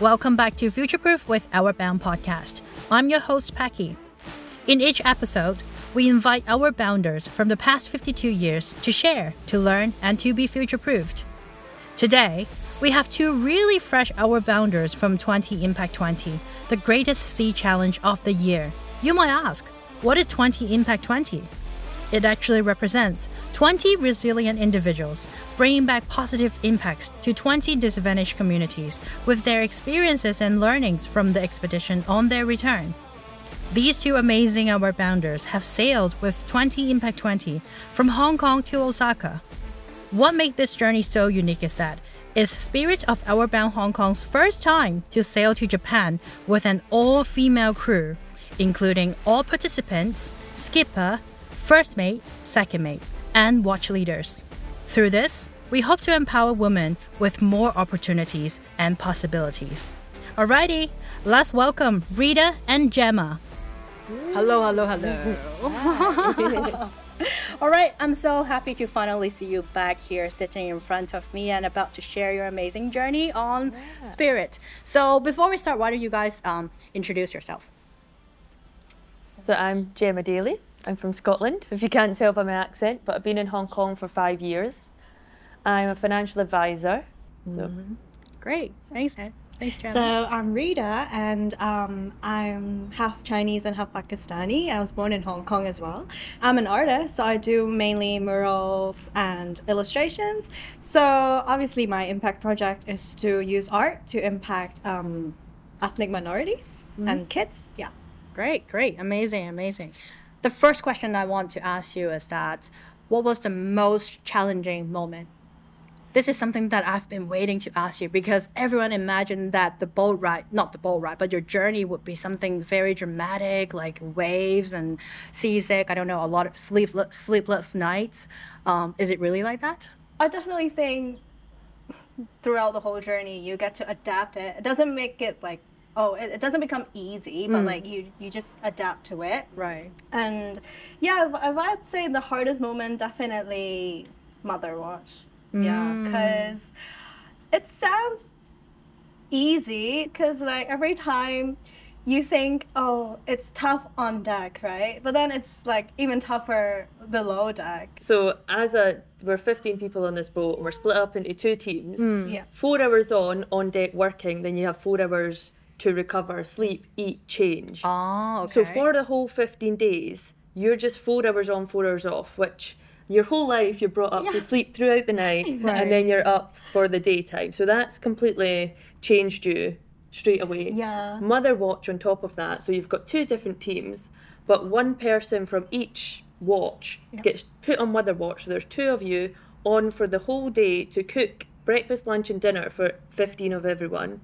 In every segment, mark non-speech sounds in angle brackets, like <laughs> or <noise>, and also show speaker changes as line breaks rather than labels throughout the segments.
Welcome back to Future Proof with Outward Bound podcast. I'm your host, Packy. In each episode, we invite Outward Bounders from the past 52 years to share, to learn, and to be future proofed. Today, we have two really fresh Outward Bounders from 20 Impact 20, the greatest sea challenge of the year. You might ask, what is 20 Impact 20? It actually represents 20 resilient individuals bringing back positive impacts to 20 disadvantaged communities with their experiences and learnings from the expedition on their return. These two amazing Outward Bounders have sailed with 20 Impact 20 from Hong Kong to Osaka. What makes this journey so unique is that it's Spirit of Outward Bound Hong Kong's first time to sail to Japan with an all-female crew, including all participants, skipper, first mate, second mate, and watch leaders. Through this, we hope to empower women with more opportunities and possibilities. Alrighty, let's welcome Rita and Gemma.
Hello, hello, hello. <laughs> All right, I'm so happy to finally see you back here sitting in front of me and about to share your amazing journey on yeah. Spirit. So, before we start, why don't you guys um, introduce yourself?
So, I'm Gemma Daly. I'm from Scotland, if you can't tell by my accent, but I've been in Hong Kong for five years. I'm a financial advisor. So. Mm-hmm.
Great. Thanks, Ed. Thanks,
Gemma. So I'm Rita, and um, I'm half Chinese and half Pakistani. I was born in Hong Kong as well. I'm an artist, so I do mainly murals and illustrations. So obviously, my impact project is to use art to impact um, ethnic minorities mm-hmm. and kids. Yeah.
Great, great, amazing, amazing. The first question I want to ask you is that what was the most challenging moment this is something that I've been waiting to ask you because everyone imagined that the boat ride, not the boat ride, but your journey would be something very dramatic, like waves and seasick. I don't know, a lot of sleepless, sleepless nights. Um, is it really like that?
I definitely think throughout the whole journey you get to adapt it. It doesn't make it like oh it, it doesn't become easy, but mm. like you you just adapt to it.
Right.
And yeah, if, if I'd say the hardest moment, definitely Mother Watch Mm. Yeah, because it sounds easy because like every time you think, oh, it's tough on deck, right? But then it's like even tougher below deck.
So as a we're 15 people on this boat and we're split up into two teams. Mm. Yeah. Four hours on on deck working, then you have four hours to recover, sleep, eat, change.
Oh, okay.
So for the whole 15 days, you're just four hours on, four hours off, which your whole life you're brought up yeah. to sleep throughout the night right. <laughs> and then you're up for the daytime. So that's completely changed you straight away.
Yeah.
Mother watch on top of that. So you've got two different teams, but one person from each watch yeah. gets put on mother watch. So there's two of you on for the whole day to cook breakfast, lunch, and dinner for 15 of everyone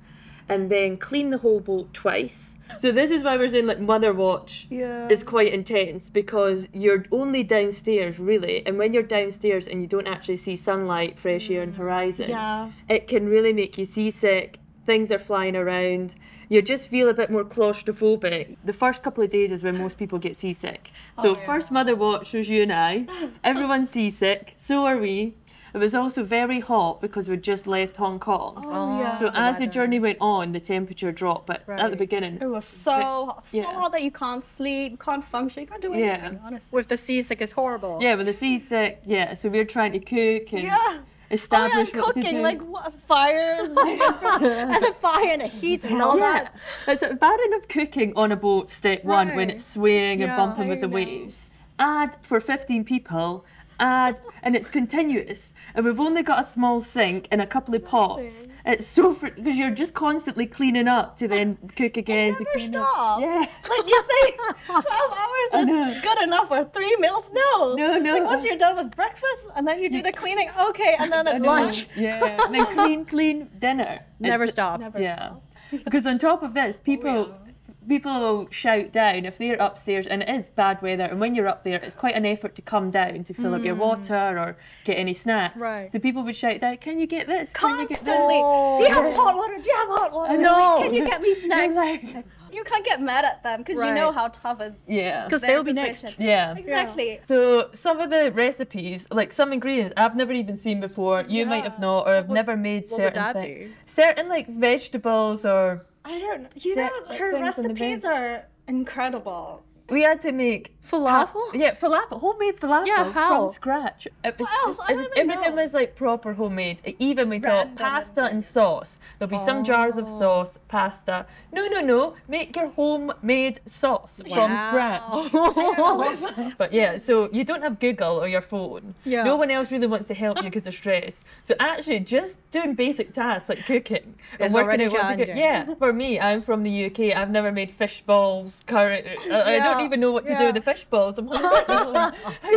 and then clean the whole boat twice. So this is why we're saying like mother watch
yeah.
is quite intense because you're only downstairs really, and when you're downstairs and you don't actually see sunlight, fresh air, and mm. horizon,
yeah.
it can really make you seasick. Things are flying around. You just feel a bit more claustrophobic. The first couple of days is when most people get seasick. So oh, yeah. first mother watch was you and I. <laughs> Everyone's seasick. So are we. It was also very hot because we'd just left Hong Kong.
Oh, oh yeah.
So as the journey went on, the temperature dropped, but right. at the beginning,
it was so hot, so yeah. hot that you can't sleep, can't function, you can't do anything. Yeah. Honestly.
With the seasick, it's horrible.
Yeah, with the seasick, yeah. So we were trying to cook and. Yeah establish
oh, yeah, cooking, like what fires, <laughs> <laughs>
and the fire and the heat and all yeah. that.
It's bad enough cooking on a boat, step right. one, when it's swaying yeah, and bumping with the know. waves. Add for 15 people add, and it's continuous. And we've only got a small sink and a couple of pots. It's so because you're just constantly cleaning up to then <laughs> cook again.
It never stop.
Yeah. <laughs>
Like you say, <laughs> twelve hours is good enough for three meals. No.
No, no.
Like once you're done with breakfast and then you do the cleaning, okay, and then it's lunch.
Yeah. And then clean, clean dinner.
Never it's, stop.
Never
yeah.
Stop.
because on top of this, oh, people. Oh, yeah people will shout down if they're upstairs and it is bad weather and when you're up there it's quite an effort to come down to fill mm. up your mm. water or get any snacks
right
so people would shout down can you get this
constantly do you have hot water do you have hot water
no
can you get me <laughs> snacks like, you can't get mad at them because you know how tough is.
Yeah.
Because they'll be
position.
next.
Yeah.
Exactly.
So some of the recipes, like some ingredients I've never even seen before, you might have not, or I've
would-
never made certain
that
things. Certain like vegetables or
I don't know. You know, her
things in the
recipes are incredible.
We had to make
Falafel?
Yeah, falafel, homemade falafel
Yeah,
from scratch. It was
What else?
just- it was- everything
know.
was like proper homemade. Even we thought pasta
and
and sauce. There'll be some jars of
Oh.
sauce, pasta. No, no, no. Make your homemade sauce from scratch. <laughs> But yeah, so you don't have Google or your phone.
Yeah.
No one else really wants to help you because of stress. So actually, just doing basic tasks like cooking and
It's
working out what to do.
challenging.
Yeah, for me, I'm from the UK. I've never made fish balls, curry. Uh, I, I don't
Yeah,
even know what to do with the fish balls. I'm like, <laughs> how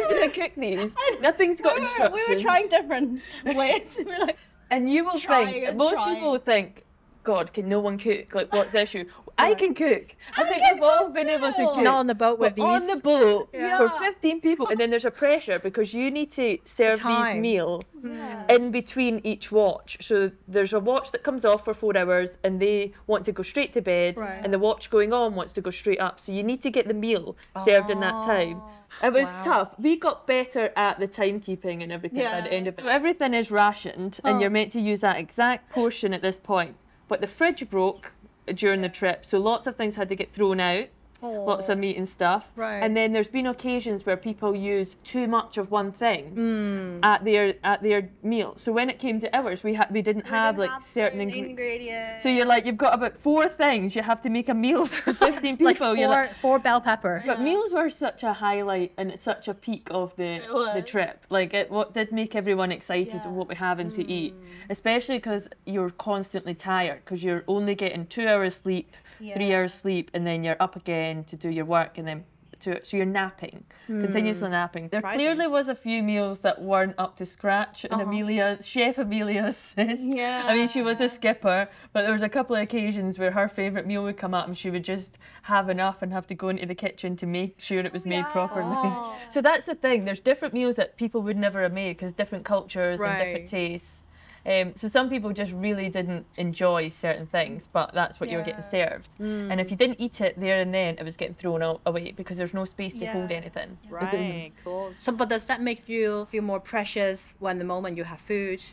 do I cook these? Nothing's got
We were,
instructions.
we were trying different ways. <laughs> we were like,
And you will think most
trying.
people think, God, can no one cook? Like, what's the issue? I can cook. I, think we've all been able to cook.
Not on the boat with
But on
these.
the boat
Yeah.
for 15 people, and then there's a pressure because you need to serve these meal
yeah.
in between each watch. So there's a watch that comes off for four hours, and they want to go straight to bed,
Right.
and the watch going on wants to go straight up. So you need to get the meal served in that time. It was
Oh, Wow.
tough. We got better at the timekeeping and everything by the end of it. Everything is rationed, and
Oh.
you're meant to use that exact portion at this point. But the fridge broke during the trip, so lots of things had to get thrown out. Lots of meat and stuff.
Right.
And then there's been occasions where people use too much of one thing
Mm.
at their at their meal. So when it came to ours, we had we didn't
We
have
didn't
like
have
certain
certain
ingredients.
ingredients.
So you're like you've got about four things. You have to make a meal for <laughs> 15 people.
like four,
like,
four bell pepper.
but meals were such a highlight and such a peak of the the trip. Like it what did make everyone excited
Yeah.
of what we're having to eat,
Mm.
especially because you're constantly tired because you're only getting two hours sleep, three hours sleep, and then you're up again to do your work, and then to so you're napping, continuously napping. There
Mm. Surprising.
clearly was a few meals that weren't up to scratch, and
Uh-huh.
Amelia, Chef Amelia <laughs> said.
Yeah.
I mean, she was a skipper, but there was a couple of occasions where her favourite meal would come up and she would just have enough and have to go into the kitchen to make sure it was made
Yeah.
properly.
Oh. <laughs>
So that's the thing. There's different meals that people would never have made because different cultures and different tastes. Um, so some people just really didn't enjoy certain things, but that's what you were getting
Yeah.
served. And if you didn't eat it there and then, it was getting thrown away because there's no space to hold anything.
Right, cool. So, but does that make you feel more precious when the moment you have food,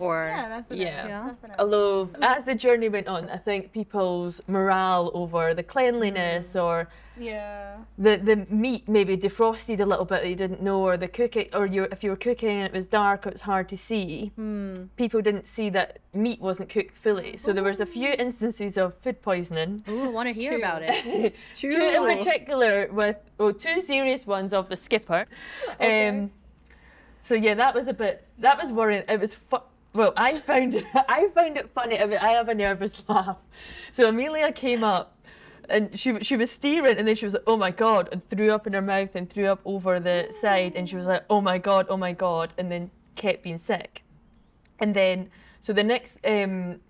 or
Yeah, definitely.
Yeah.
Yeah.
Definitely.
Although, as the journey went on, I think people's morale over the cleanliness or
Yeah.
the the meat maybe defrosted a little bit that you didn't know, or the cooking, or you if you were cooking and it was dark, it was hard to see. People didn't see that meat wasn't cooked fully, so there was a few instances of food poisoning.
Ooh, I want to hear
Two.
about it. <laughs> Two. <laughs>
Two in particular, with well, two serious ones of the skipper.
Okay.
Um, so yeah, that was a bit. That was worrying. It was. Well, I found it. <laughs> I found it funny. I, mean, I have a nervous <laughs> laugh. So Amelia came up. And she she was steering, and then she was like, "Oh my god!" and threw up in her mouth and threw up over the side, and she was like, "Oh my god, oh my god!" and then kept being sick. And then, so the next um,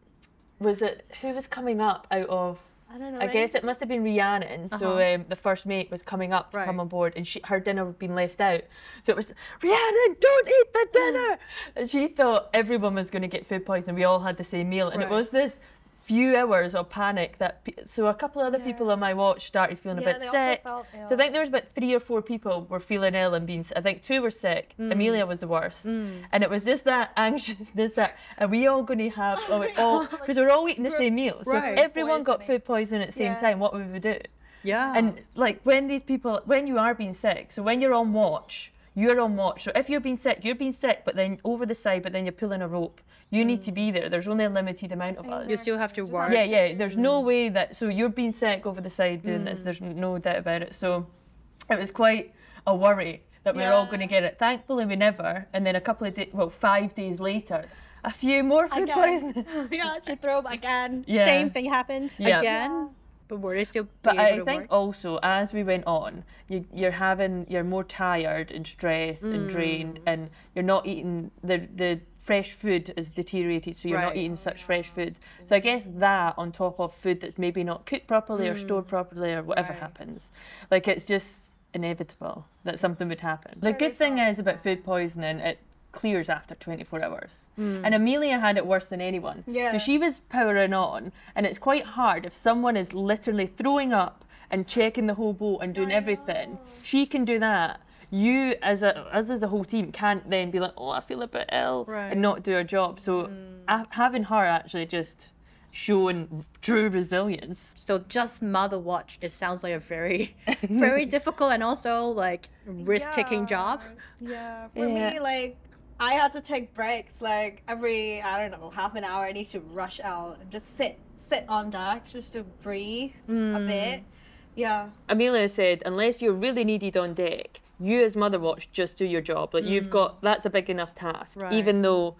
was it who was coming up out of
I don't know.
I guess it must have been Rhiannon. So
Uh-huh.
um, the first mate was coming up to
Right.
come on board, and she her dinner had been left out. So it was Rhiannon, don't eat the <gasps> dinner. and she thought everyone was going to get food poisoning. We all had the same meal, and it was this few hours of panic that. pe- So a couple of other people on my watch started feeling
yeah,
a bit sick.
felt
So I think there was about three or four people were feeling ill and being. I think two were sick.
Mm.
Amelia was the worst, and it was just that <laughs> anxiousness that are we all going to have? <laughs> Are we all because we're all eating the same meal. So
Right.
if everyone got food poisoning at the same
Yeah.
time, what would we do?
Yeah.
And like when these people, when you are being sick, so when you're on watch, you're on watch. So if you're being sick, you're being sick, but then over the side, but then you're pulling a rope. You need to be there. There's only a limited amount of us.
you still have to
Just
work.
Yeah, yeah. There's no way that. So you're being sick over the side doing
Mm.
this. There's no doubt about it. So it was quite a worry that we are all going to get it. Thankfully, we never. And then a couple of days, well, five days later, a few more food
Again.
poisoning. <laughs>
yeah, she threw up again.
Yeah.
Same thing happened
Yeah.
again. But were still
But I think
work?
also as we went on, you, you're having you're more tired and stressed and
Mm.
drained, and you're not eating the the fresh food is deteriorated, so you're
Right.
not eating such fresh food. So I guess that on top of food that's maybe not cooked properly or stored properly or whatever
Mm. Right.
happens, like it's just inevitable that something would happen. The good thing is about food poisoning, it clears after 24 hours. Hmm. And Amelia had it worse than anyone.
Yeah.
So she was powering on, and it's quite hard if someone is literally throwing up and checking the whole boat and doing everything. She can do that. You, as a as as a whole team, can't then be like, oh, I feel a bit ill,
Right.
and not do our job. So hmm. a- having her actually just showing true resilience.
So just mother watch. It sounds like a very, <laughs> very difficult and also like risk taking job.
Yeah, for
Yeah.
me, like I had to take breaks like every I don't know half an hour. I need to rush out and just sit sit on deck just to breathe a
Mm.
bit. Yeah,
Amelia said, unless you're really needed on deck, you as Mother Watch just do your job. Like you've got that's a big enough task.
Right.
Even though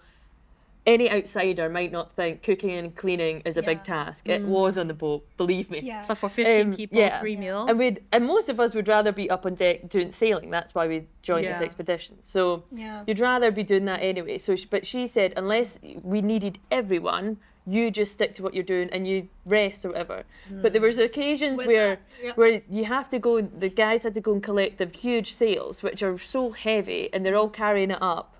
any outsider might not think cooking and cleaning is a big
Yeah.
task. It was on the boat, believe me.
yeah.
But for 15
Um,
people,
yeah.
three meals.
And we'd and most of us would rather be up on deck doing sailing. That's why we joined
Yeah.
this expedition. So
Yeah.
you'd rather be doing that anyway. So, sh- but she said, unless we needed everyone, you just stick to what you're doing and you rest or whatever. But there was occasions
With
where
that, yeah.
where you have to go. The guys had to go and collect the huge sails, which are so heavy, and they're all carrying it up.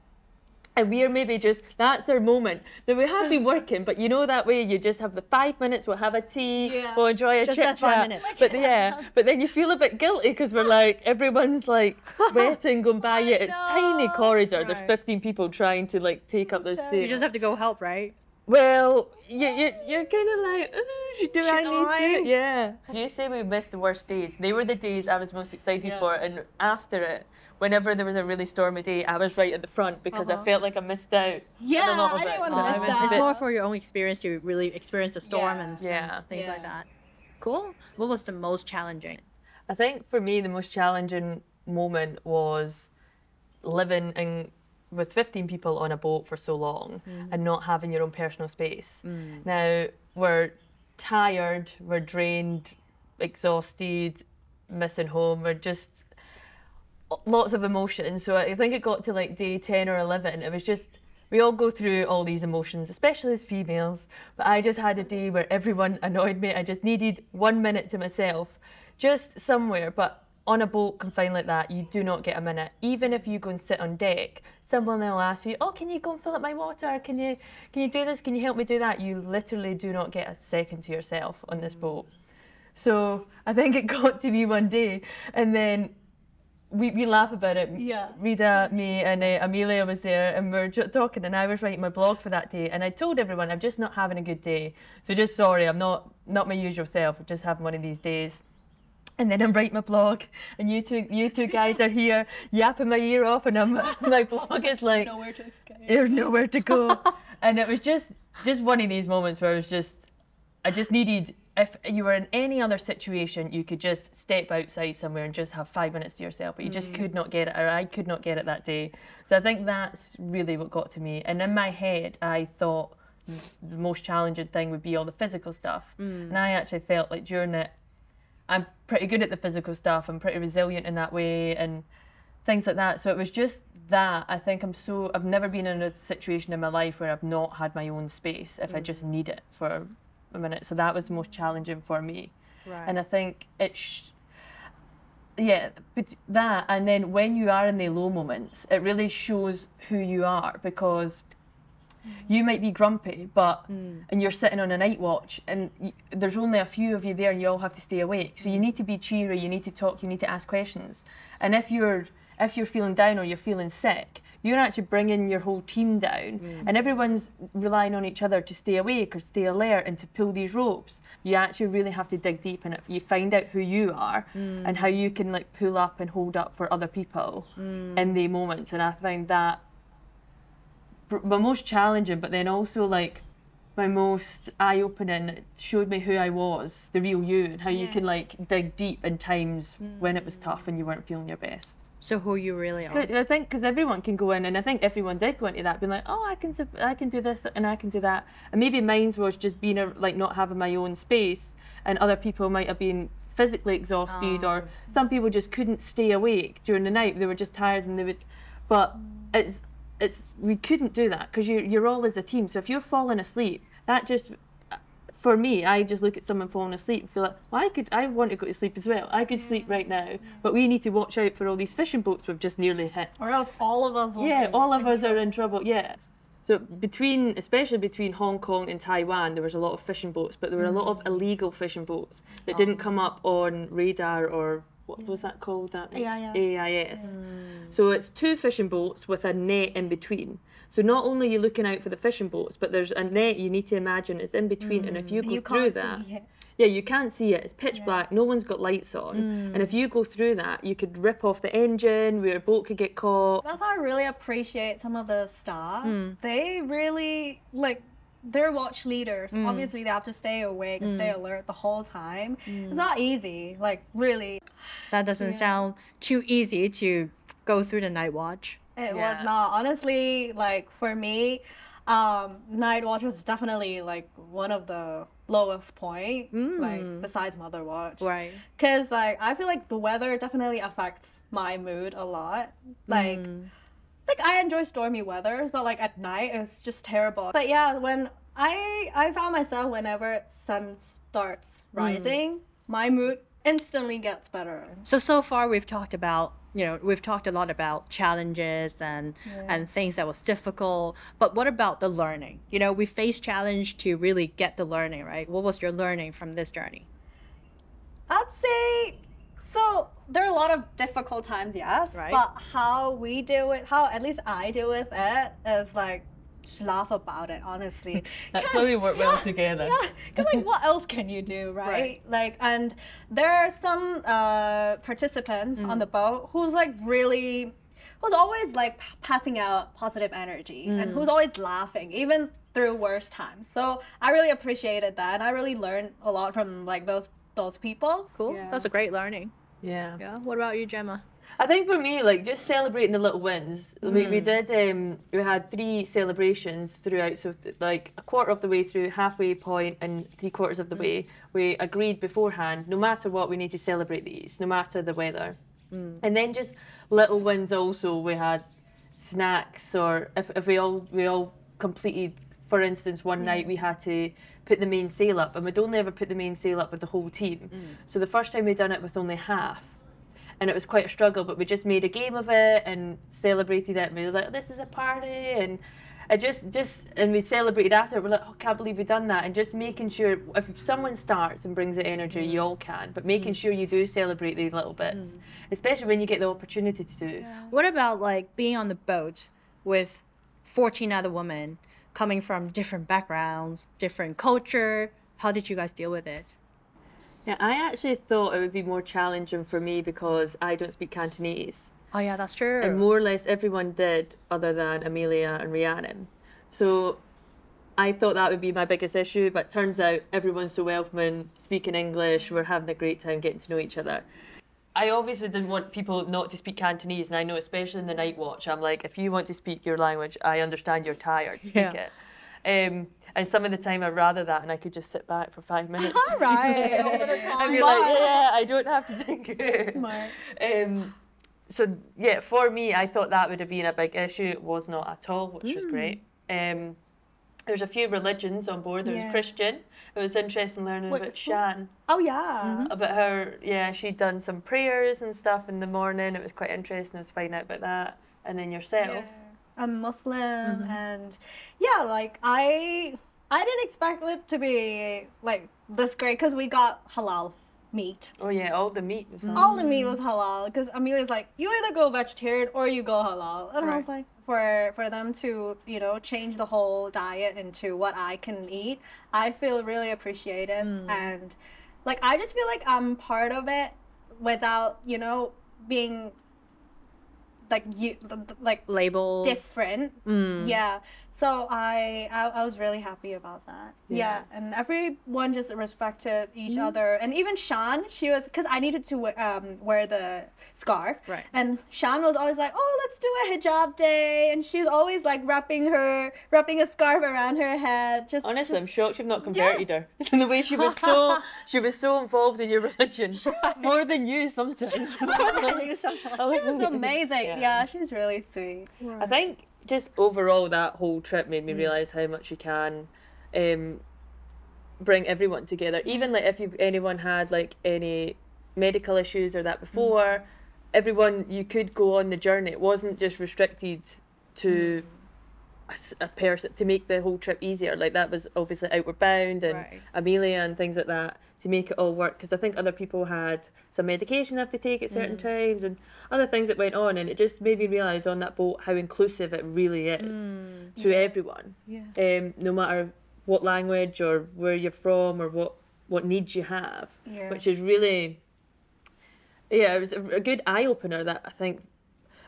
And we're maybe just that's our moment. That we have been <laughs> working, but you know that way you just have the five minutes. We'll have a tea.
Yeah.
We'll enjoy a
Just
chit
that five
chat.
minutes.
But yeah, <laughs> but then you feel a bit guilty because we're like everyone's like <laughs> sweating going by you. It's tiny
know.
corridor. There's 15 people trying to like take up this
So-
sail.
you just have to go help, right?
Well, you, you, you're kind of like, "Uh, do I need
I?"
to? Yeah. Do You say we missed the worst days. They were the days I was most excited
Yeah.
for. And after it, whenever there was a really stormy day, I was right at the front because
Uh-huh.
I felt like I missed out.
Yeah,
on a lot of
I
it.
didn't want
So
to miss that.
It's more for your own experience to really experience the storm
Yeah.
and things,
Yeah.
things like
Yeah.
that. Cool. What was the most challenging?
I think for me, the most challenging moment was living in with 15 people on a boat for so long and not having your own personal space. Now, we're tired, we're drained, exhausted, missing home, we're just lots of emotions. So I think it got to like day 10 or 11. It was just, we all go through all these emotions, especially as females. But I just had a day where everyone <laughs> annoyed me. I just needed one minute to myself, just somewhere. But on a boat confined like that, you do not get a minute. Even if you go and sit on deck, someone will ask you, "Oh, can you go and fill up my water? Can you, can you do this? Can you help me do that?" You literally do not get a second to yourself on this boat. So I think it <laughs> got to be one day, and then we, we laugh about it.
Yeah.
Rita, me, and uh, Amelia was there, and we were talking, and I was writing my blog for that day, and I told everyone I'm just not having a good day, so just sorry, I'm not not my usual self. I'm just having one of these days. And then I'm writing my blog, and you two you two guys are here <laughs> yapping my ear off, and I'm, <laughs> my blog is like
Nowhere to escape. <laughs>
there's nowhere to go. and it was just just one of these moments where I was just I just needed if you were in any other situation you could just step outside somewhere and just have five minutes to yourself but you just mm. could not get it or I could not get it that day so I think that's really what got to me and in my head I thought the most challenging thing would be all the physical stuff mm. and I actually felt like during it I'm pretty good at the physical stuff I'm pretty resilient in that way and things like that. So it was just that. I think I'm so. I've never been in a situation in my life where I've not had my own space if I mm. just need it for a minute. So that was the most challenging for me.
Right.
And I think it's. Sh- yeah, but that, and then when you are in the low moments, it really shows who you are because mm. you might be grumpy, but mm. and you're sitting on a night watch, and y- there's only a few of you there, and you all have to stay awake. So you mm. need to be cheery, you need to talk, you need to ask questions. And if you're if you're feeling down or you're feeling sick, you're actually bringing your whole team down, mm. and everyone's relying on each other to stay awake or stay alert and to pull these ropes. You actually really have to dig deep and it. You find out who you are mm. and how you can like pull up and hold up for other people mm. in the moments. And I find that my most challenging, but then also like my most eye opening. It showed me who I was, the real you, and how you can like dig deep in times when it was tough and you weren't feeling your best.
So who you really are.
Good, I think because everyone can go in, and I think everyone did go into that, being like, "Oh, I can, I can do this, and I can do that." And maybe mine was just being a, like not having my own space, and other people might have been physically exhausted, or oh. some people just couldn't stay awake during the night. They were just tired, and they would. But it's it's we couldn't do that because you you're all as a team. So if you're falling asleep, that just for me, I just look at someone falling asleep and feel like, well, I could, I want to go to sleep as well. I could sleep right now, but we need to watch out for all these fishing boats we've just nearly hit.
Or else all of us will
Yeah, all of us are in trouble. Yeah. So between, especially between Hong Kong and Taiwan, there was a lot of fishing boats, but there were a lot of mm-hmm. illegal fishing boats that didn't oh. come up on radar or what was that called? That
AIS.
AIS. Mm. So it's two fishing boats with a net in between. So not only are you looking out for the fishing boats, but there's a net you need to imagine is in between, and if you mm. go
You
through that, yeah, you can't see it. It's pitch black. No one's got lights on, mm. and if you go through that, you could rip off the engine. Where a boat could get caught.
That's why I really appreciate some of the staff. Mm. They really like they're watch leaders. Obviously, they have to stay awake and stay alert the whole time. It's not easy. Like really,
That doesn't sound too easy to go through the night watch.
It
Yeah.
was not. Honestly, like for me, um, night watch was definitely like one of the lowest point. Like mm. besides mother watch.
Right.
Cause like I feel like the weather definitely affects my mood a lot. Like mm. like I enjoy stormy weathers, but like at night it's just terrible. But yeah, when I I found myself whenever sun starts mm. rising, my mood instantly gets better.
So so far we've talked about you know we've talked a lot about challenges and and things that was difficult. But what about the learning? You know, we face challenge to really get the learning right. What was your learning from this journey?
I'd say so there are a lot of difficult times, yes.
Right.
But how we deal with how at least I deal with it is like laugh about it, honestly. <laughs>
That's
'Cause-
how we work well together.
Yeah, because like what <laughs> else can you do, right?
Right.
Like, and there are some uh, participants on the boat who's like really, who's always like p- passing out positive energy and who's always laughing, even through worse times. So I really appreciated that, and I really learned a lot from like those those people.
Cool.
Yeah.
That's a great learning.
Yeah.
Yeah. What about you, Gemma?
I think for me, like just celebrating the little wins. We, we hmm. did. Um, we had three celebrations throughout. So th- like a quarter of the way through, halfway point, and three quarters of the hmm. way, we agreed beforehand. No matter what, we need to celebrate these, no matter the weather. Hmm. And then just little wins. Also, we had snacks, or if, if we all we all completed. For instance, one night we had to put the main sail up, and we'd only ever put the main sail up with the whole team. So the first time we'd done it with only half and it was quite a struggle but we just made a game of it and celebrated it and we were like this is a party and I just just and we celebrated after it. We're like oh can't believe we've done that and just making sure if someone starts and brings the energy you mm. all can but making mm. sure you do celebrate these little bits mm. especially when you get the opportunity to do.
What about like being on the boat with 14 other women coming from different backgrounds, different culture? How did you guys deal with it?
Yeah I actually thought it would be more challenging for me because I don't speak Cantonese
Oh yeah, that's true.
and more or less everyone did other than Amelia and Rhiannon. So I thought that would be my biggest issue, but turns out everyone's so welcoming, speaking English, we're having a great time getting to know each other. I obviously didn't want people not to speak Cantonese, and I know especially in the night watch, I'm like, if you want to speak your language, I understand you're tired, speak
Yeah.
it. Um, and some of the time I'd rather that, and I could just sit back for five minutes.
All <laughs> right.
I'd be like, yeah, I don't have to think. <laughs>
Smart.
Um, so yeah, for me, I thought that would have been a big issue. It was not at all, which was great. Um, there's a few religions on board. There was
Yeah.
Christian. It was interesting learning
Wait,
about? Shan,
Oh yeah.
about her. Yeah, she'd done some prayers and stuff in the morning. It was quite interesting. I was finding out about that. And then yourself.
I'm Muslim mm-hmm. and yeah, like I I didn't expect it to be like this great because we got halal meat.
Oh yeah, all the meat was. on.
All the meat mm-hmm. was halal because Amelia's like, you either go vegetarian or you go halal, and I was like, for for them to you know change the whole diet into what I can eat, I feel really appreciated mm. and like I just feel like I'm part of it without you know being like you like
Label.
different.
Mm.
Yeah. So I, I I was really happy about that. Yeah.
Yeah.
And everyone just respected each
Mm-hmm.
other. And even Shan, she was because I needed to um, wear the scarf.
Right.
And Shan was always like, "Oh, let's do a hijab day," and she's always like wrapping her wrapping a scarf around her head. Just
Honestly, I'm shocked you've not converted her. In the way she was so <laughs> she was so involved in your religion, more than you sometimes. <laughs> <laughs>
she was amazing.
Yeah.
Yeah. she's really sweet.
I think just overall that whole trip made me mm. realise how much you can um, bring everyone together. Mm. Even like if you've anyone had like any medical issues or that mm. before, everyone you could go on the journey. It wasn't just restricted to a person to make the whole trip easier. Like that was obviously Outward Bound and
Right.
Amelia and things like that to make it all work. Because I think other people had some medication they have to take at certain times and other things that went on, and it just made me realise on that boat how inclusive it really is to everyone.
Yeah.
Um, no matter what language or where you're from or what what needs you have,
Yeah.
which is really yeah, it was a, a good eye opener that I think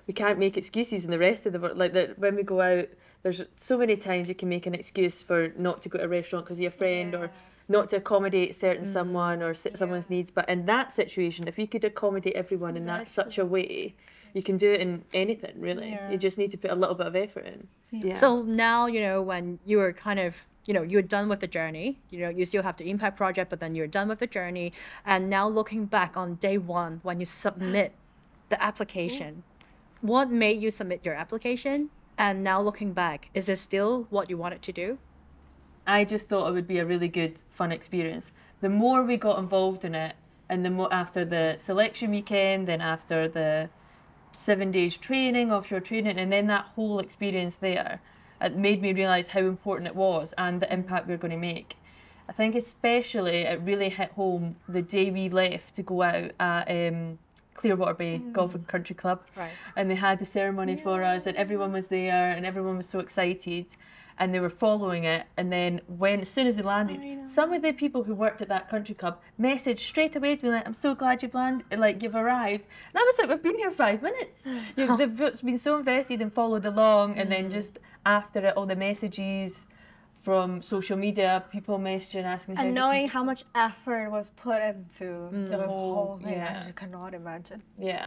we can't make excuses in the rest of the world. Like that when we go out, there's so many times you can make an excuse for not to go to a restaurant because of your friend or not to accommodate certain mm. someone or s someone's needs. But in that situation, if you could accommodate everyone in that such a way, you can do it in anything really.
Yeah.
You just need to put a little bit of effort in. Yeah.
So now, you know, when you were kind of, you know, you're done with the journey, you know, you still have the impact project, but then you're done with the journey. And now looking back on day one, when you submit <gasps> the application, what made you submit your application? And now looking back, is it still what you wanted to do?
I just thought it would be a really good, fun experience. The more we got involved in it, and the more after the selection weekend, then after the seven days training, offshore training, and then that whole experience there, it made me realise how important it was and the impact we are going to make. I think especially it really hit home the day we left to go out at um, Clearwater Bay Golf and Country Club
Right.
and they had the ceremony for us and everyone was there and everyone was so excited and they were following it and then when as soon as we landed some of the people who worked at that country club messaged straight away to me like I'm so glad you've landed like you've arrived and I was like we've been here five minutes <laughs> you, they've been so invested and followed along and then just after it all the messages from social media people messaging asking how
And
they
knowing how much effort was put into the
whole-
whole thing,
yeah.
I just cannot imagine.
can- yeah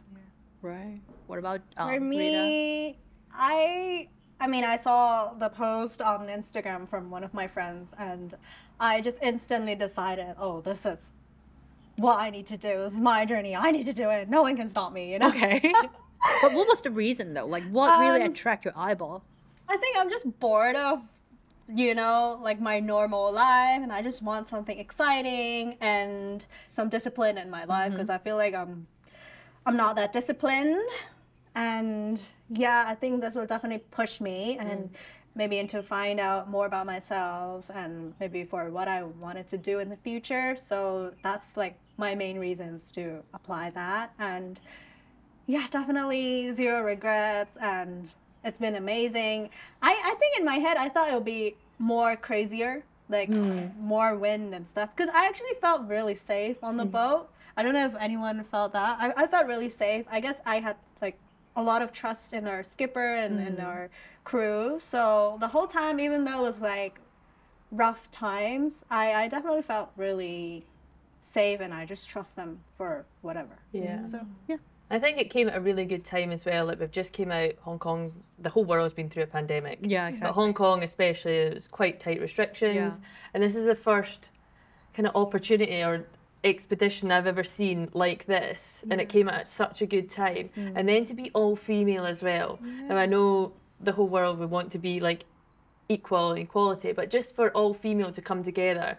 Right. What about um,
For
Rita?
me, I I mean, I saw the post on Instagram from one of my friends, and I just instantly decided, oh, this is what I need to do. This is my journey. I need to do it. No one can stop me. You know.
Okay. <laughs> but what was the reason though? Like, what really
Um,
attract your eyeball?
I think I'm just bored of, you know, like my normal life, and I just want something exciting and some discipline in my life because I feel like I'm, I'm not that disciplined, and yeah, I think this will definitely push me and mm. maybe into find out more about myself and maybe for what I wanted to do in the future. So that's like my main reasons to apply that and yeah, definitely zero regrets, and it's been amazing. I, I think in my head, I thought it would be more crazier, like mm. more wind and stuff, because I actually felt really safe on the mm. boat. I don't know if anyone felt that. I, I felt really safe. I guess I had a lot of trust in our skipper and, and mm. our crew. So the whole time, even though it was like rough times, I, I definitely felt really safe and I just trust them for whatever.
yeah
So mm. yeah.
I think it came at a really good time as well. Like we've just came out Hong Kong. The whole world's been through a pandemic.
Yeah, exactly. But.
Hong Kong, especially, it was quite tight restrictions.
Yeah.
And this is the first kind of opportunity or expedition I've ever seen like this. And it came at such a good time. And then to be all female as well. Now I know the whole world would want to be like equal and equality, but just for all female to come together.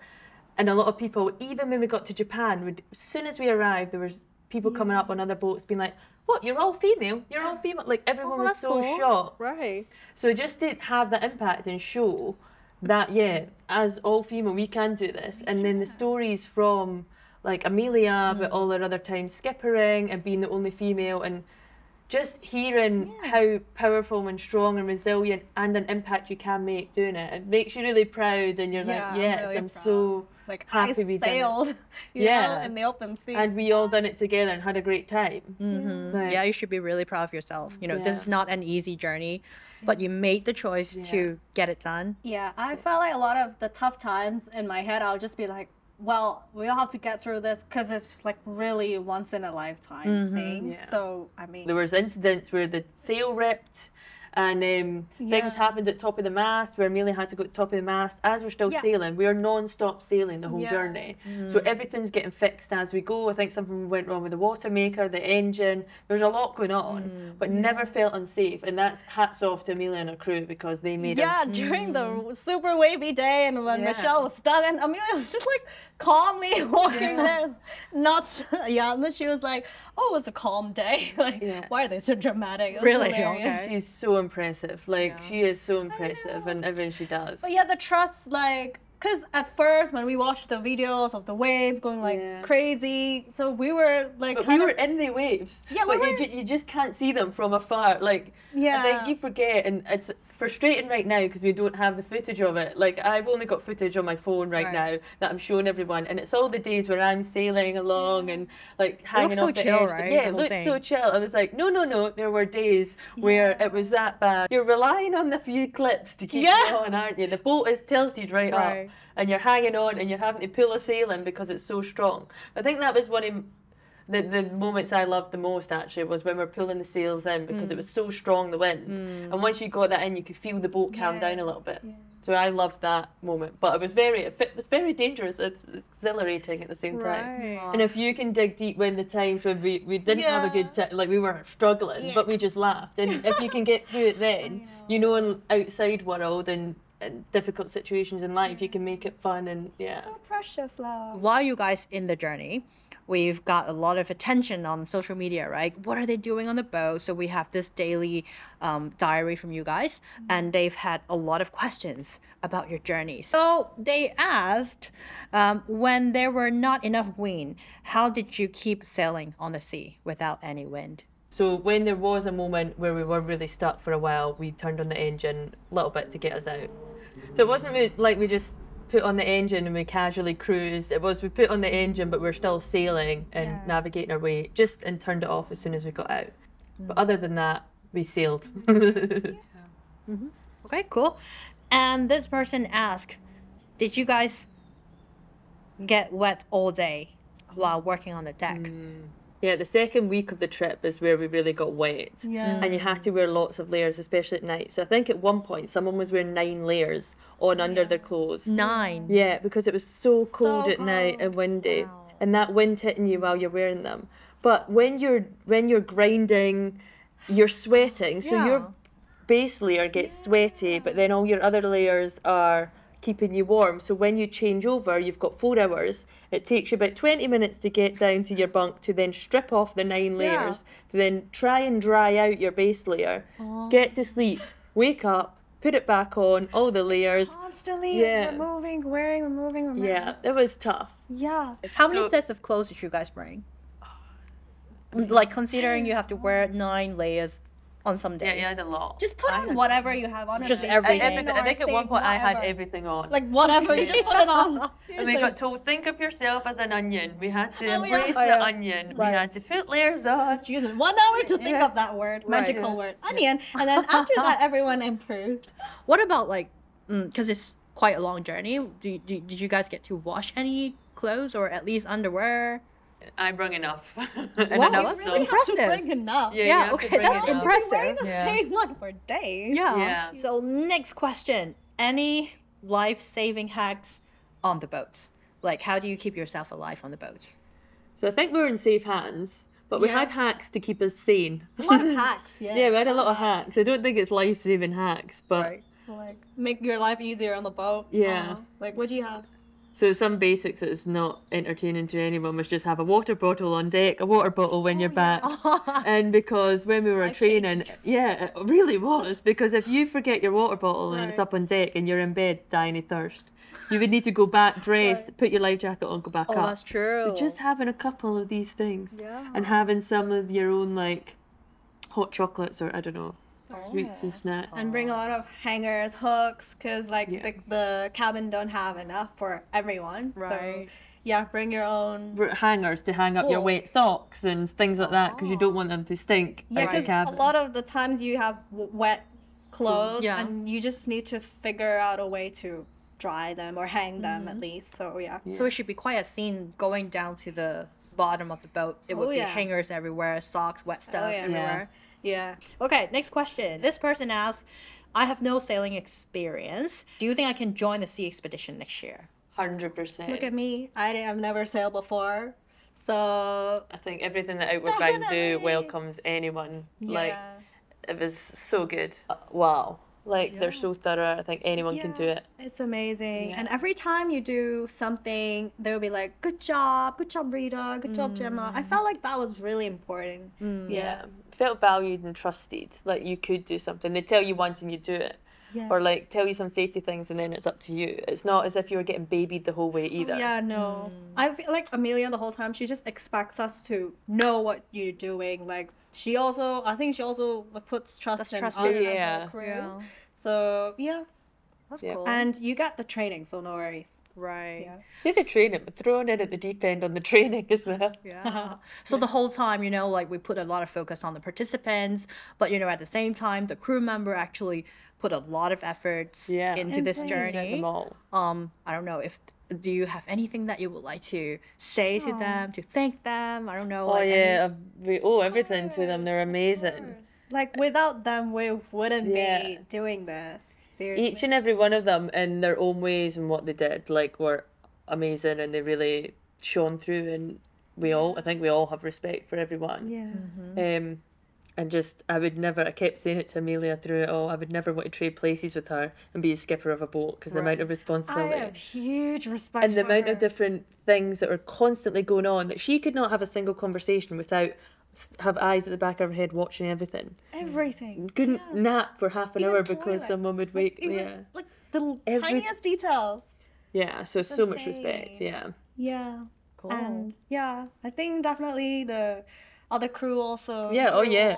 And a lot of people, even when we got to Japan, would as soon as we arrived, there was people coming up on other boats being like, "What? You're all female? You're all female?" Like everyone oh, was so shocked.
Right.
So just to have that impact and show that yeah, as all female we can do this, and then the stories from like Amelia, but mm. all her other times skippering and being the only female, and just hearing how powerful and strong and resilient and an impact you can make doing it, it makes you really proud, and you're
Yeah,
like,
I'm
yes,
really
I'm so
like
happy
I
we done
sailed, <laughs>
Yeah.
know, in the open sea.
and we all done it together and had a great time. Mm-hmm. Like,
Yeah, you should be really proud of yourself. You know, this is not an easy journey, but you made the choice to get it done.
yeah, I felt like a lot of the tough times in my head, I'll just be like, well, we all have to get through this because it's like really once in a lifetime mm-hmm. thing.
Yeah.
So I mean,
There was incidents where the sail ripped, And um, things happened at top of the mast where Amelia had to go to top of the mast as we're still
Yeah.
sailing. We are non-stop sailing the whole
Yeah.
journey. So mm. everything's getting fixed as we go. I think something went wrong with the water maker, the engine. There's a lot going on, mm. but mm. never felt unsafe. And that's hats off to Amelia and her crew because they made it.
Yeah,
us.
during the super wavy day, and when
Yeah.
Michelle was stuck, and Amelia was just like calmly <laughs> walking <laughs> there, not s- yeah. And then she was like, "Oh, it was a calm day. <laughs> like,
Yeah.
why are they so dramatic?" It was
Really?
hilarious.
Okay.
She's so impressive. Like she is so impressive, and everything she does.
But yeah, the trust, like, because at first when we watched the videos of the waves going like
Yeah.
crazy, so we were like,
But we were in the waves.
Yeah, we
but you,
were-
ju- you just can't see them from afar. Like, I
Yeah.
think you forget, and it's frustrating right now because we don't have the footage of it. Like, I've only got footage on my phone right,
Right.
now that I'm showing everyone, and it's all the days where I'm sailing along and like hanging
so
off the
chill,
edge.
right,
Yeah, it
whole
looks so chill. I was like, no, no, no. There were days where it was that bad. You're relying on the few clips to keep
Yeah.
you on, aren't you? The boat is tilted right,
Right.
up, and you're hanging on, and you're having to pull a sail in because it's so strong. I think that was one of the, the moments I loved the most actually was when we're pulling the sails in because it
Mm.
was so strong the wind. And once you got that in, you could feel the boat calm
Yeah.
down a little bit. So I loved that moment, but it was very it was very dangerous. It's exhilarating at the same time.
Right.
And if you can dig deep when the times when we, we didn't have a good time, like we were struggling, but we just laughed. And if you can get through it then, <laughs> you know, in outside world and difficult situations in life, you can make it fun and yeah.
so precious, love.
while you guys in the journey, we've got a lot of attention on social media, right? What are they doing on the boat? So we have this daily um, diary from you guys, and they've had a lot of questions about your journey. So they asked, um, when there were not enough wind, how did you keep sailing on the sea without any wind?
So when there was a moment where we were really stuck for a while, we turned on the engine a little bit to get us out. So it wasn't we- like we just put on the engine and we casually cruised. It was we put on the engine, but we're still sailing and
Yeah.
navigating our way, just and turned it off as soon as we got out. But mm. other than that, we sailed. <laughs> <laughs> Mm-hmm.
Okay, cool. And this person asked, did you guys get wet all day oh. while working on the deck? Mm.
Yeah, the second week of the trip is where we really got wet.
Yeah.
And you had to wear lots of layers, especially at night. So I think at one point someone was wearing nine layers on under their clothes.
Nine.
Yeah, because it was so cold at night and windy,
Wow.
and that wind hitting you while you're wearing them. But when you're when you're grinding, you're sweating, so
Yeah.
your base layer gets sweaty, but then all your other layers are keeping you warm. So when you change over, you've got four hours. It takes you about twenty minutes to get down to your bunk to then strip off the nine
Yeah.
layers, to then try and dry out your base layer, get to sleep, wake up, put it back on, all the layers.
Constantly
Yeah.
removing, wearing, removing, removing.
Yeah, it was tough.
Yeah.
How many sets of clothes did you guys bring? <sighs> Like considering you have to wear nine layers on some
Yeah,
days.
you had a lot.
Just put
I
on
had-
whatever you have on.
Just everything.
I, everything. I think at one
Thing,
point I had everything on.
Like whatever, you just put it on. <laughs>
and we
Seriously.
got told, think of yourself as an onion. We had to
Oh, yeah.
embrace
Oh,
the
yeah.
onion.
Right.
We had to put layers on.
Jesus, one hour to think
Yeah.
of that word,
Right.
magical word, onion, and then <laughs> after that, everyone improved.
What about like, mm, because it's quite a long journey. Do, do did you guys get to wash any clothes or at least underwear?
I brung enough. <laughs> and
Wow,
enough
that's
stuff.
really Impressive.
To bring enough.
Yeah, you
Yeah,
have to
okay,
bring
that's
enough.
impressive.
Wearing the
Yeah.
same one for days.
Yeah.
Yeah.
So next question: Any life-saving hacks on the boat? Like, how do you keep yourself alive on the boat?
So I think we're in safe hands, but we
Yeah.
had hacks to keep us sane.
A lot of <laughs> hacks, yeah.
yeah, we had a lot of hacks. I don't think it's life saving hacks, but
Like make your life easier on the boat.
Yeah.
Uh, like what do you have?
So some basics that's not entertaining to anyone was just have a water bottle on deck, a water bottle when you're oh, back. <laughs> and because when we were training, yeah, it really was. Because if you forget your water bottle and it's up on deck and you're in bed dying of thirst, you would need to go back, <laughs> dress, put your life jacket on, go back
Oh,
up.
that's true.
So just having a couple of these things
yeah.
and having some of your own like hot chocolates or I don't know sweets and snacks.
And bring a lot of hangers, hooks, cause like
Yeah.
the, the cabin don't have enough for everyone.
Right.
So yeah, bring your own.
R- Hangers to hang up your
Tools.
wet socks and things like that because you don't want them to stink
Yeah,
out the
because
cabin.
a lot of the times you have wet clothes,
Yeah.
and you just need to figure out a way to dry them or hang them
Mm-hmm.
at least. So yeah.
So it should be quite a scene going down to the bottom of the boat. It would
Oh,
be
yeah.
hangers everywhere, socks, wet stuff
yeah.
everywhere.
Yeah.
Okay, next question. This person asks, I have no sailing experience. Do you think I can join the sea expedition next year?
Hundred percent.
Look at me. I have never sailed before. So
I think everything that Outward Bound do welcomes anyone. Like
yeah.
it was so good. Uh, wow. Like they're so thorough. I think anyone can do it.
It's amazing.
Yeah.
And every time you do something, they'll be like, good job, good job, Rita, good job, Gemma. I felt like that was really important.
Yeah. Felt valued and trusted. Like you could do something. They tell you once and you do it.
Yeah.
Or like tell you some safety things and then it's up to you. It's not as if you were getting babied the whole way oh, either.
Yeah, no. Hmm. I feel like Amelia the whole time, she just expects us to know what you're doing. Like, she also, I think she also puts trust
That's
in
trust
us
too.
as a
Yeah.
So, yeah.
That's
Yeah.
cool.
And you get the training, so no worries.
Right.
Yeah.
Did the training, but thrown in at the deep end on the <laughs> training as well.
Yeah. <laughs> so the whole time, you know, like we put a lot of focus on the participants, but you know, at the same time, the crew member actually put a lot of efforts
Yeah.
into this
Insane.
Set
journey.
them all.
Um, I don't know if do you have anything that you would like to say to them, to thank them? I don't know.
Oh
like,
yeah, uh, we owe everything to them. They're amazing.
Like, without them, we wouldn't
Yeah.
be doing this. Seriously.
Each and every one of them in their own ways and what they did, like were amazing and they really shone through and we all I think we all have respect for everyone.
Yeah.
Um and just I would never I kept saying it to Amelia through it all, I would never want to trade places with her and be a skipper of a boat because the amount of responsibility.
I
responsibility.
have huge respect
and the
for
amount
her.
of different things that were constantly going on that she could not have a single conversation without s- have eyes at the back of her head watching everything.
everything.
Couldn't
Yeah.
nap for half an
Even
hour because
toilet.
someone would
Like,
wake.
even,
yeah,
Like the
Every-
tiniest detail.
yeah. So so much respect. Yeah,
Yeah.
Cool.
And yeah, I think definitely the other crew also.
Yeah, oh,
did a
yeah.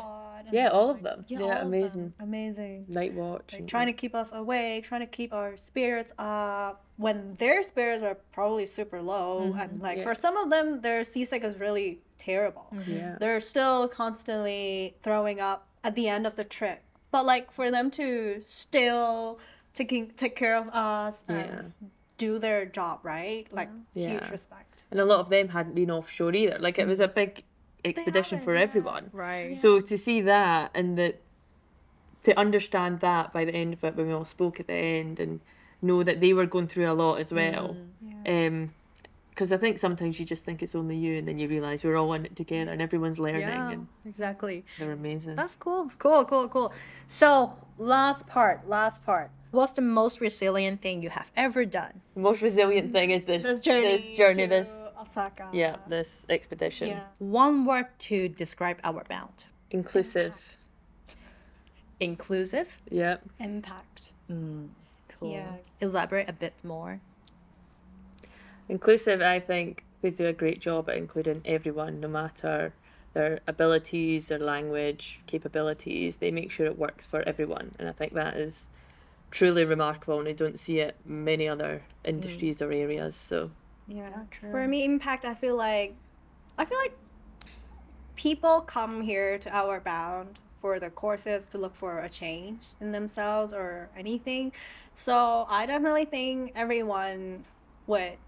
Lot,
yeah. All
like-
of them.
Yeah,
Yeah,
all of them.
amazing.
Amazing.
Night watch.
Like
and-
trying to keep us awake, trying to keep our spirits up when their spirits are probably super low. Mm-hmm. And like
yeah.
for some of them, their seasick is really terrible. Mm-hmm.
Yeah.
They're still constantly throwing up at the end of the trip. But like for them to still taking take care of us and
Yeah.
do their job right, like huge respect.
And a lot of them hadn't been offshore either. Like it was mm-hmm. a big expedition for
haven't, yeah.
everyone.
right.
So to see that and that to understand that by the end of it when we all spoke at the end and know that they were going through a lot as well. Um because I think sometimes you just think it's only you and then you realise we're all in it together and everyone's learning
Yeah,
and
exactly.
they're amazing.
That's cool. Cool, cool, cool. So, last part, last part. What's the most resilient thing you have ever done?
the most resilient thing is this
This journey,
this journey,
to
this
Osaka.
yeah, this expedition.
Yeah.
One word to describe Outward Bound.
Inclusive.
Inclusive.
Yeah.
Impact.
Mm, cool.
Yeah.
Elaborate a bit more.
Inclusive, I think they do a great job at including everyone, no matter their abilities, their language, capabilities. They make sure it works for everyone, and I think that is truly remarkable. And I don't see it in many other mm. industries or areas. So
Yeah.
true.
For me, impact. I feel like, I feel like people come here to Outward Bound for the courses to look for a change in themselves or anything. So I definitely think everyone would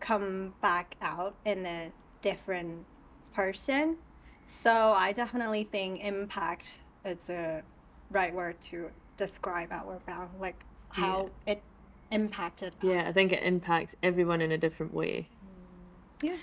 come back out in a different person. So I definitely think impact is a right word to describe Outward Bound, like how it impacted. us.
yeah, I think it impacts everyone in a different way. Mm.
Yeah.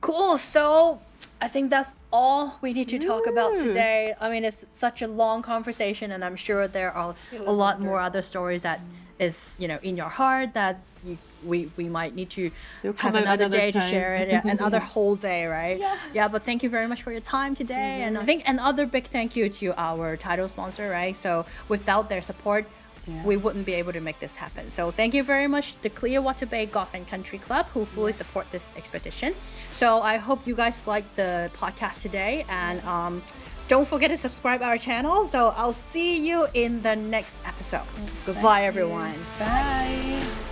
Cool. So I think that's all we need to talk about mm. today. I mean, it's such a long conversation, and I'm sure there are a lot more other stories that is you know in your heart that you, we we might need to
They'll
have another
another
day to share it, yeah, another <laughs> whole day, right? Yeah. Yeah. But thank you very much for your time today, and I think another big thank you to our title sponsor, right? So without their support. We wouldn't be able to make this happen. So thank you very much, the Clearwater Bay Golf and Country Club, who fully support this expedition. So I hope you guys liked the podcast today, and um, don't forget to subscribe our channel. So I'll see you in the next episode. Goodbye, everyone.
Bye.